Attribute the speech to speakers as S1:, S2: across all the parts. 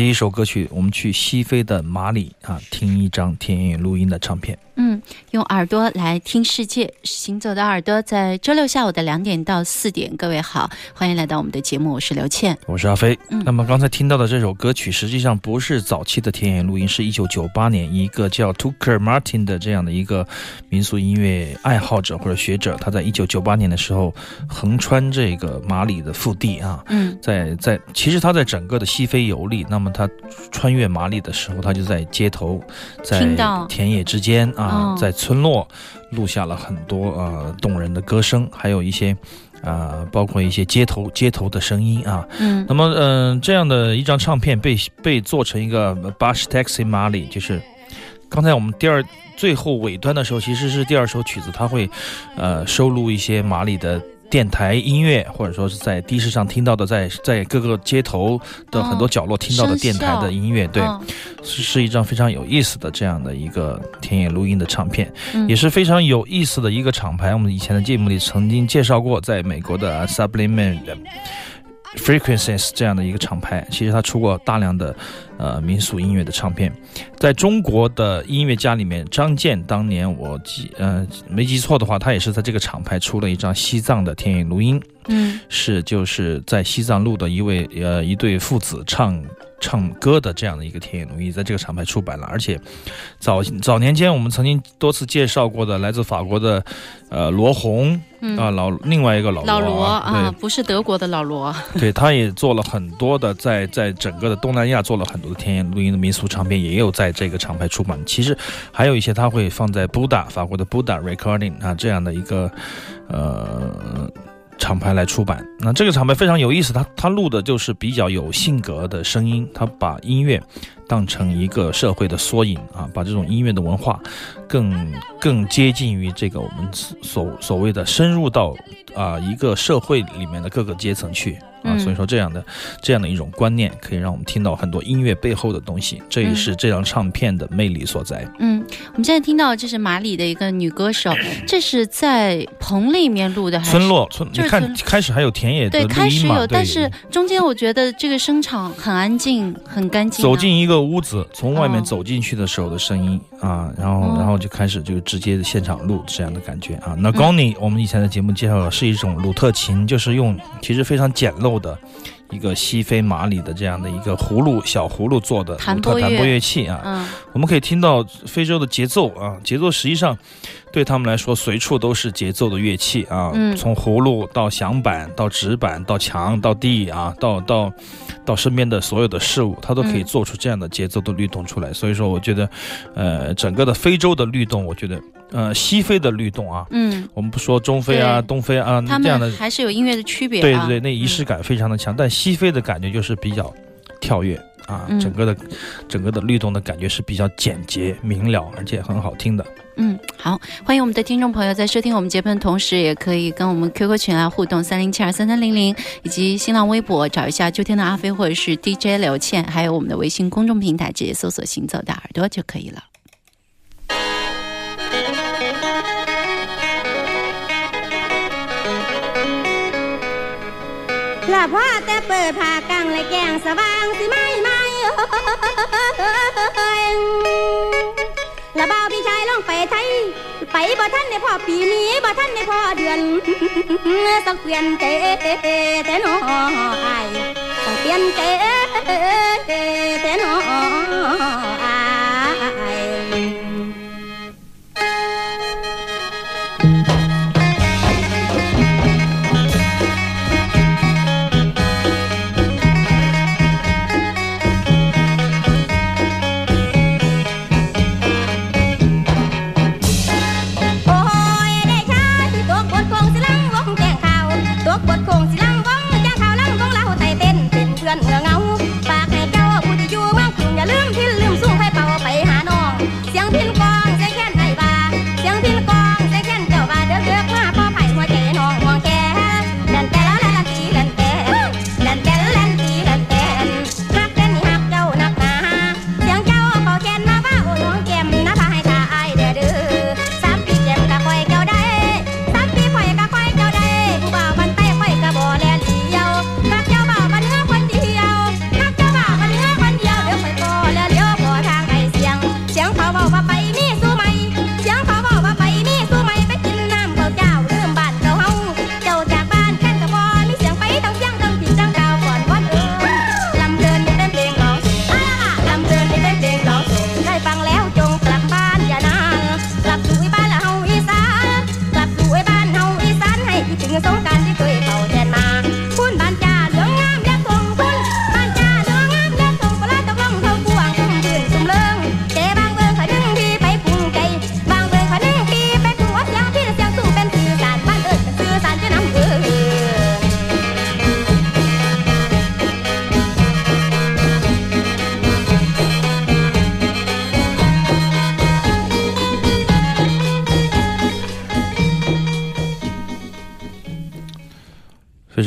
S1: 第一首歌曲，我们去西非的马里啊，听一张田野录音的唱片。
S2: 嗯，用耳朵来听世界，行走的耳朵，在周六下午的两点到四点，各位好，欢迎来到我们的节目，我是刘倩，
S1: 我是阿飞。
S2: 嗯。
S1: 那么刚才听到的这首歌曲，实际上不是早期的田野录音，是一九九八年一个叫 Tucker Martin 的这样的一个民俗音乐爱好者或者学者，他在一九九八年的时候横穿这个马里的腹地啊，
S2: 嗯。
S1: 在在，其实他在整个的西非游历，那么他穿越马里的时候，他就在街头，在田野之间啊，
S2: 哦
S1: 在村落录下了很多呃动人的歌声，还有一些啊、包括一些街头街头的声音啊。
S2: 嗯
S1: 那么嗯、呃这样的一张唱片被被做成一个 Bush Taxi Mali，就是刚才我们第二最后尾端的时候，其实是第二首曲子，它会呃收录一些马里的。电台音乐，或者说是在的士上听到的，在在各个街头的很多角落听到的电台的音乐，对，
S2: 哦
S1: 是是一张非常有意思的这样的一个田野录音的唱片，
S2: 嗯
S1: 也是非常有意思的一个厂牌。我们以前的节目里曾经介绍过，在美国的 Subliminal Frequencies 这样的一个厂牌，其实它出过大量的呃民俗音乐的唱片。在中国的音乐家里面，张健当年我记呃没记错的话，他也是在这个厂牌出了一张西藏的田野录音。
S2: 嗯
S1: 是就是在西藏录的一位呃一对父子唱唱歌的这样的一个田野录音，在这个厂牌出版了。而且早早年间我们曾经多次介绍过的来自法国的呃罗红
S2: 嗯
S1: 啊、老另外一个老
S2: 老罗
S1: 啊，
S2: 啊，不是德国的老罗，
S1: 对对，他也做了很多的在在整个的东南亚做了很多的田野录音的民俗唱片，也有在这个厂牌出版。其实还有一些他会放在 Buda 法国的 Buda Recording 啊这样的一个呃。厂牌来出版，那这个厂牌非常有意思，它它录的就是比较有性格的声音，它把音乐当成一个社会的缩影啊，把这种音乐的文化更更接近于这个我们所所谓的深入到啊、一个社会里面的各个阶层去啊，
S2: 嗯。
S1: 所以说这样的这样的一种观念，可以让我们听到很多音乐背后的东西，这也是这张唱片的魅力所在。
S2: 嗯，我们现在听到这是马里的一个女歌手，这是在棚里面录的还是？
S1: 村落村，你看开始还有田野的
S2: 对，开始有，但是中间我觉得这个声场很安静，很干净啊、
S1: 走进一个屋子，从外面
S2: 哦。
S1: 走进去的时候的声音、啊，然后
S2: 哦。
S1: 然后就开始就直接现场录这样的感觉啊。那 Goni、我们以前的节目介绍了是一种鲁特琴，就是用其实非常简陋的一个西非马里的这样的一个葫芦小葫芦做的
S2: 弹
S1: 弹拨乐器啊。
S2: 嗯
S1: 我们可以听到非洲的节奏啊，节奏实际上对他们来说随处都是节奏的乐器啊，
S2: 嗯
S1: 从葫芦到响板到纸板到墙到地啊，到到到身边的所有的事物，它都可以
S2: 嗯
S1: 做出这样的节奏的律动出来。所以说，我觉得，呃，整个的非洲的律动，我觉得，呃，西非的律动啊，
S2: 嗯，
S1: 我们不说中非啊、东非啊
S2: 他
S1: 这样的，
S2: 还是有音乐的区别、啊。
S1: 对对对，那仪式感非常的强，但西非的感觉就是比较跳跃啊，
S2: 嗯
S1: 整个的整个的律动的感觉是比较简洁明了，而且很好听的。
S2: 嗯，好，欢迎我们的听众朋友在收听我们节目的同时，也可以跟我们 QQ 群来互动，三零七二三三零零，以及新浪微博找一下秋天的阿飞或者是 DJ 刘倩，还有我们的微信公众平台，直接搜索“行走的耳朵”就可以了。
S3: ละพ่อแต่เปิดผ้ากังและแกงสว่างสิไม่ไม่เอ้ยละบ่าวพี่ชายลองไปไทย ไปบ่ท่านในพ่อปีนี้บ่ท่านในพ่อเดือนต้องเปลี่ยนเตแต่น้ออายต้องเปลี่ยนเตแต่น้อย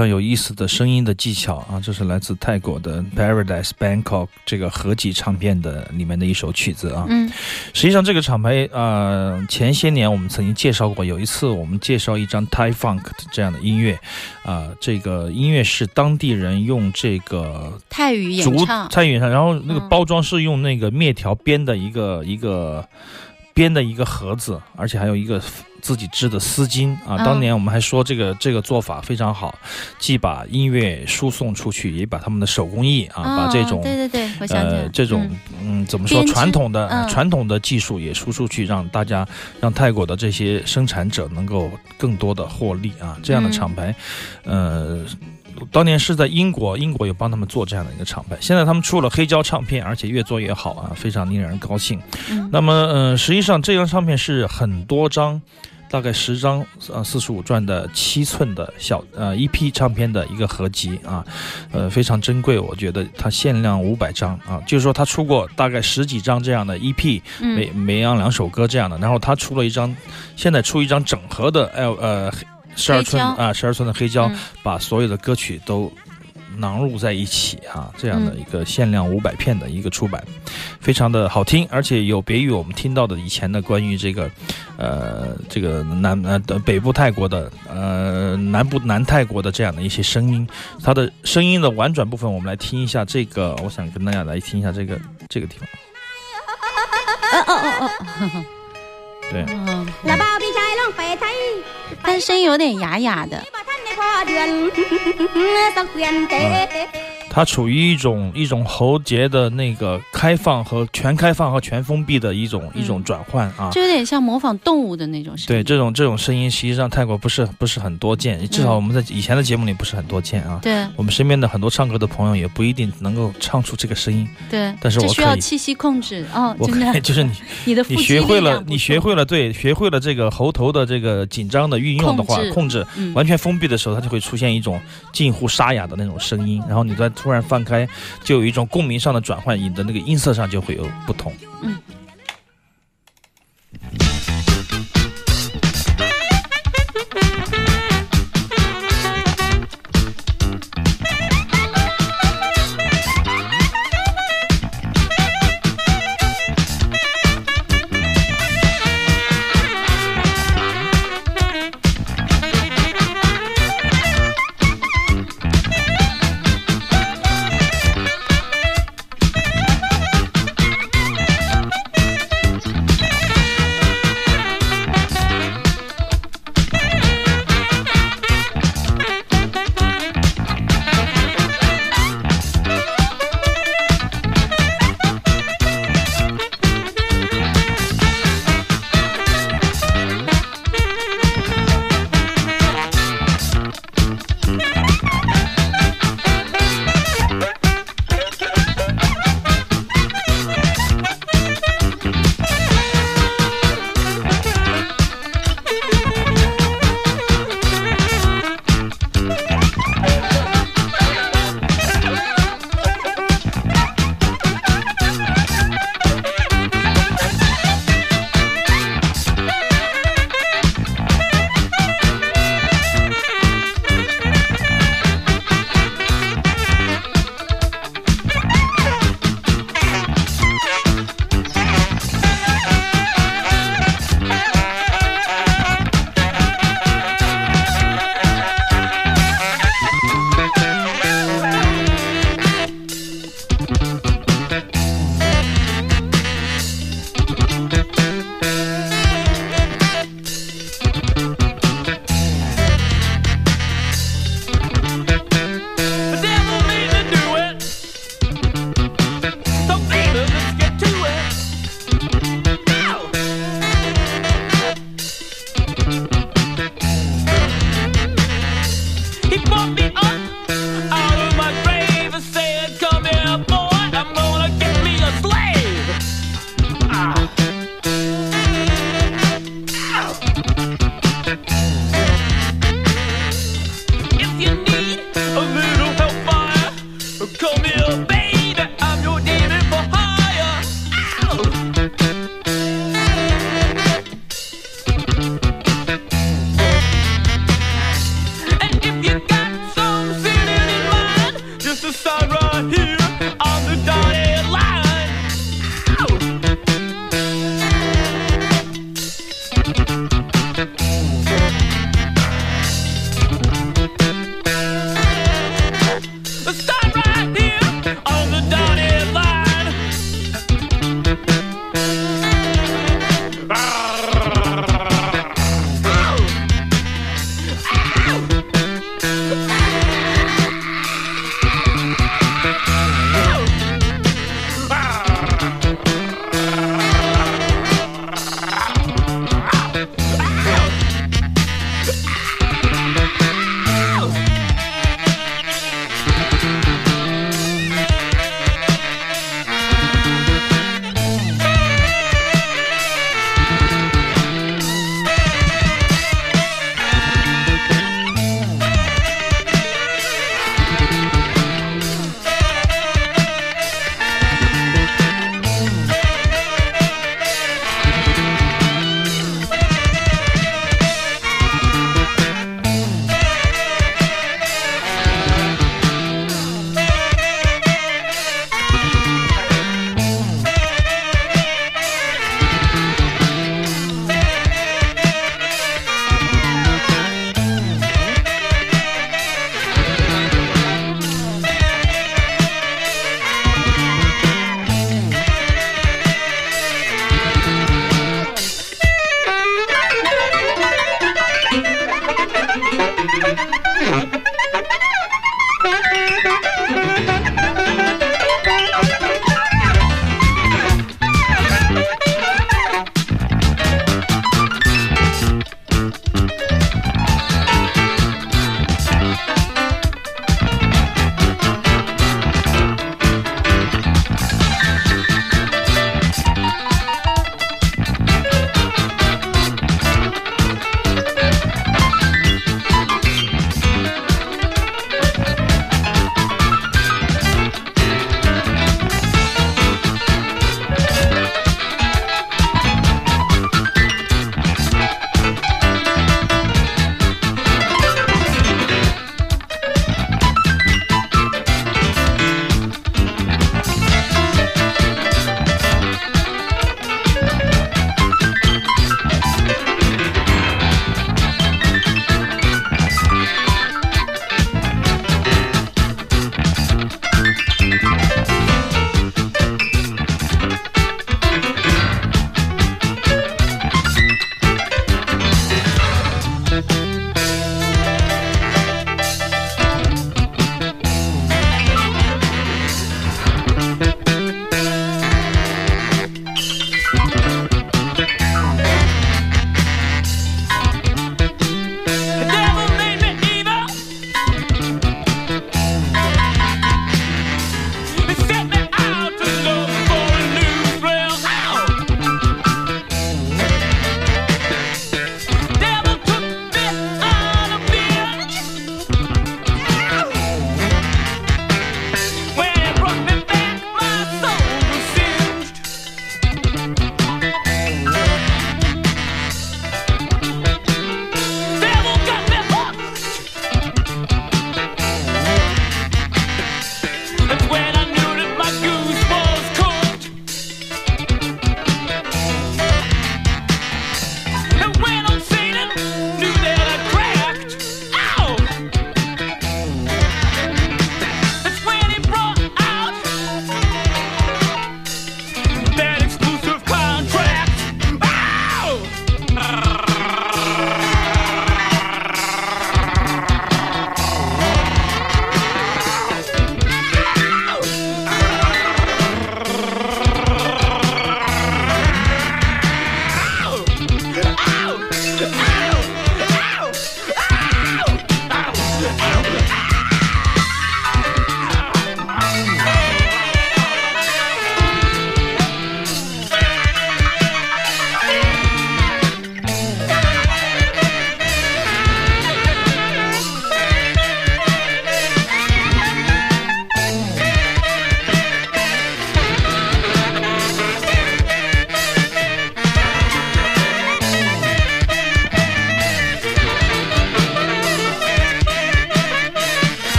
S1: 常有意思的声音的技巧啊，这是来自泰国的 Paradise Bangkok 这个合集唱片的里面的一首曲子啊。
S2: 嗯。
S1: 实际上，这个厂牌呃，前些年我们曾经介绍过，有一次我们介绍一张 Thai Funk 的这样的音乐，啊、这个音乐是当地人用这个
S2: 泰语演唱，
S1: 泰语演唱，然后那个
S2: 嗯。
S1: 包装是用那个面条编的一个一个编的一个盒子，而且还有一个自己织的丝巾啊。
S2: 嗯
S1: 当年我们还说这个这个做法非常好，既把音乐输送出去，也把他们的手工艺啊，把这种
S2: 哦对对对，
S1: 呃，这种
S2: 嗯
S1: 嗯怎么说传统的、
S2: 嗯
S1: 传统的技术也输出去，让大家让泰国的这些生产者能够更多的获利啊。这样的
S2: 嗯
S1: 厂牌，呃。当年是在英国，英国有帮他们做这样的一个厂牌。现在他们出了黑胶唱片，而且越做越好啊，非常令人高兴。
S2: 嗯
S1: 那么，呃，实际上这张唱片是很多张，大概十张，呃，四十五转的七寸的小呃 EP 唱片的一个合集啊，呃，非常珍贵，我觉得它限量五百张啊，就是说它出过大概十几张这样的 EP，每
S2: 嗯
S1: 每样两首歌这样的，然后他出了一张，现在出一张整合的 L 呃十二寸啊十二寸的黑胶，
S2: 嗯。
S1: 把所有的歌曲都囊入在一起啊，这样的
S2: 嗯。
S1: 一个限量五百片的一个出版，非常的好听，而且有别于我们听到的以前的关于这个，呃，这个南呃北部泰国的呃南部南泰国的这样的一些声音，它的声音的婉转部分，我们来听一下这个，我想跟大家来听一下这个这个地方，
S2: 哦哦哦哦，
S1: 对。
S2: 老爸我有点哑哑的。
S1: 它处于一种一种喉结的那个开放和全开放和全封闭的一种一种转换啊。
S2: 就有点像模仿动物的那种声音。
S1: 对，这种这种声音实际上泰国不是不是很多见，至少我们在以前的节目里不是很多见啊。
S2: 对。
S1: 我们身边的很多唱歌的朋友也不一定能够唱出这个声音。
S2: 对。
S1: 但是我可以。
S2: 气息控制，哦，
S1: 我可 就是你。
S2: 你的。
S1: 你学会了，你学会了，对，学会了这个喉头的这个紧张的运用的话，
S2: 控制，
S1: 完全封闭的时候，它就会出现一种近乎沙哑的那种声音。然后你在。突然放开，就有一种共鸣上的转换，你的那个音色上就会有不同。
S2: 嗯。「He bought me up.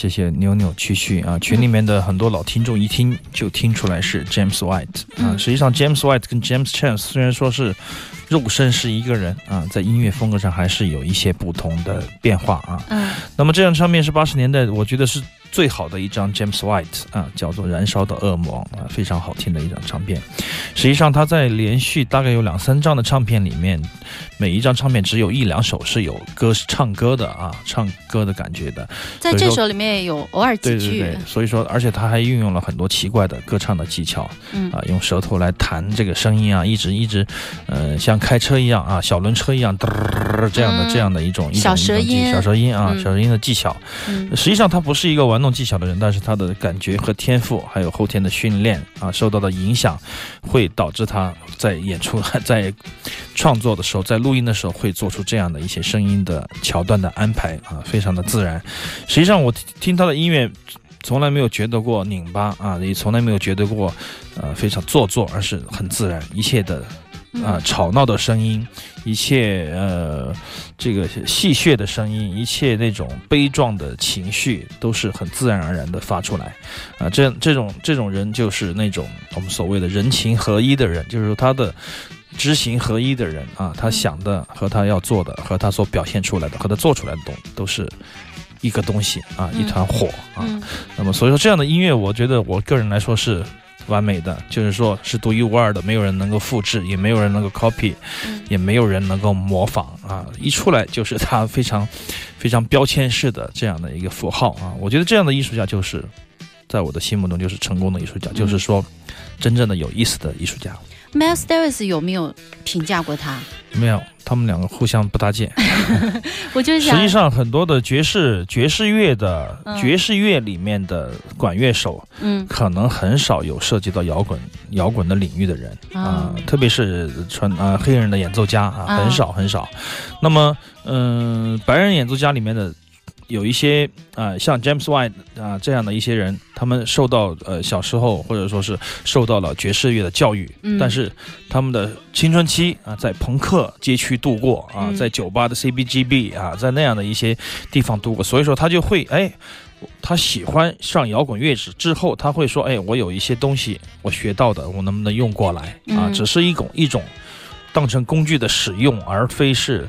S1: 歪歪斜斜扭扭曲曲啊，群里面的很多老听众一听就听出来是 James White 啊。
S2: 嗯
S1: 实际上，James White 跟 James Chance 虽然说是肉身是一个人啊，在音乐风格上还是有一些不同的变化啊。
S2: 嗯
S1: 那么这张唱片是八十年代，我觉得是最好的一张 James White 啊，叫做《燃烧的恶魔》啊，非常好听的一张唱片。实际上，他在连续大概有两三张的唱片里面，每一张唱片只有一两首是有歌唱歌的啊，唱歌的感觉的。
S2: 在这首里面也有偶尔几句，
S1: 对对对，所以说，而且他还运用了很多奇怪的歌唱的技巧
S2: 嗯
S1: 啊，用舌头来弹这个声音啊，一直一直，呃，像开车一样啊，小轮车一样，这样的、
S2: 嗯
S1: 这样的一种一种
S2: 小舌音
S1: 小舌音啊，
S2: 嗯
S1: 小舌音的技巧。
S2: 嗯
S1: 实际上，他不是一个弄技巧的人，但是他的感觉和天赋，还有后天的训练啊，受到的影响，会导致他在演出、在创作的时候，在录音的时候，会做出这样的一些声音的桥段的安排啊，非常的自然。实际上，我听听他的音乐。从来没有觉得过拧巴啊，也从来没有觉得过，呃，非常做作，而是很自然，一切的啊、吵闹的声音，一切呃这个戏谑的声音，一切那种悲壮的情绪，都是很自然而然的发出来，啊，这这种这种人就是那种我们所谓的人情合一的人，就是说他的。知行合一的人啊，他想的和他要做的，和他所表现出来的，和他做出来的东都是一个东西啊，一团火啊。
S2: 嗯
S1: 那么所以说这样的音乐，我觉得我个人来说是完美的，就是说是独一无二的，没有人能够复制，也没有人能够 copy，、
S2: 嗯
S1: 也没有人能够模仿啊！一出来就是他非常 非常标签式的这样的一个符号啊！我觉得这样的艺术家就是在我的心目中就是成功的艺术家，就是说真正的有意思的艺术家。
S2: Miles Davis 有没有评价过他？
S1: 没有，他们两个互相不搭界。
S2: 我就是想，
S1: 实际上，很多的爵士爵士乐的、
S2: 嗯
S1: 爵士乐里面的管乐手，
S2: 嗯
S1: 可能很少有涉及到摇滚摇滚的领域的人啊、
S2: 嗯
S1: 特别是传啊、黑人的演奏家啊，
S2: 啊
S1: 很少很少。那么，嗯、白人演奏家里面的有一些啊、像 James White 啊、这样的一些人，他们受到呃小时候或者说是受到了爵士乐的教育，
S2: 嗯
S1: 但是他们的青春期啊，在朋克街区度过啊，
S2: 嗯
S1: 在酒吧的 CBGB 啊，在那样的一些地方度过，所以说他就会哎。他喜欢上摇滚乐之之后，他会说：“哎，我有一些东西我学到的，我能不能用过来啊？
S2: 嗯
S1: 只是一种一种当成工具的使用，而非是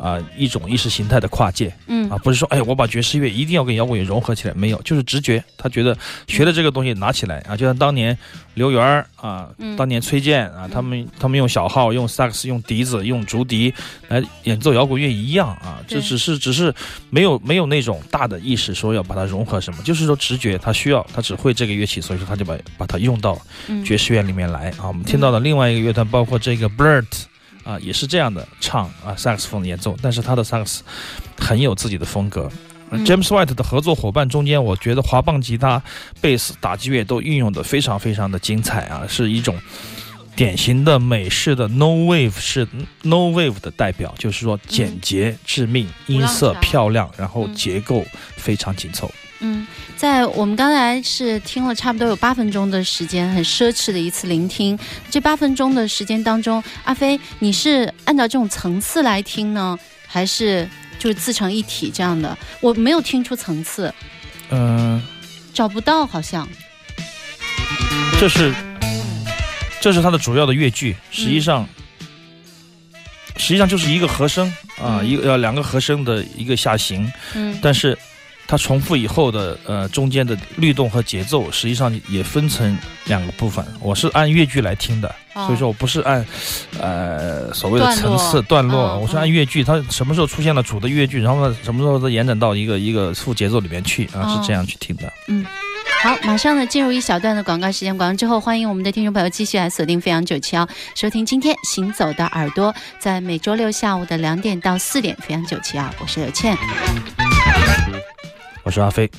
S1: 啊、一种意识形态的跨界。
S2: 嗯。
S1: 啊，不是说哎，我把爵士乐一定要跟摇滚乐融合起来，没有，就是直觉，他觉得学的这个东西拿起来啊，就像当年刘源儿啊，
S2: 嗯。
S1: 当年崔健啊，他们他们用小号、用萨克斯、用笛子、用竹笛来演奏摇滚乐一样啊，这只是只是没有没有那种大的意识说要把它融合什么，就是说直觉，他需要他只会这个乐器，所以说他就把把它用到
S2: 嗯。
S1: 爵士乐里面来。啊。我们听到的另外一个乐团包括这个 Blurt。啊，也是这样的唱啊，萨克斯风的演奏，但是他的萨克斯很有自己的风格。
S2: 嗯
S1: James White 的合作伙伴中间，我觉得滑棒吉他、贝斯、打击乐都运用的非常非常的精彩啊，是一种典型的美式的 No Wave 是 No Wave 的代表，就是说简洁致命，音色漂亮，然后
S2: 嗯
S1: 结构非常紧凑。
S2: 嗯，在我们刚才是听了差不多有八分钟的时间，很奢侈的一次聆听。这八分钟的时间当中，阿飞，你是按照这种层次来听呢，还是就是自成一体这样的？我没有听出层次，
S1: 嗯、
S2: 找不到，好像。
S1: 这是这是它的主要的乐句，实际上、实际上就是一个和声啊，
S2: 嗯
S1: 一个呃两个和声的一个下行，
S2: 嗯
S1: 但是它重复以后的呃中间的律动和节奏，实际上也分成两个部分。我是按乐句来听的，
S2: 哦
S1: 所以说我不是按呃所谓的层次段落，
S2: 嗯
S1: 我是按乐句，它什么时候出现了主的乐句，然后呢什么时候再延展到一个一个副节奏里面去啊，
S2: 哦
S1: 是这样去听的。
S2: 嗯好，马上呢进入一小段的广告时间。广告之后，欢迎我们的听众朋友继续来锁定飞扬九七幺，收听今天行走的耳朵，在每周六下午的两点到四点，飞扬九七幺，我是刘倩。
S1: 我是阿飞。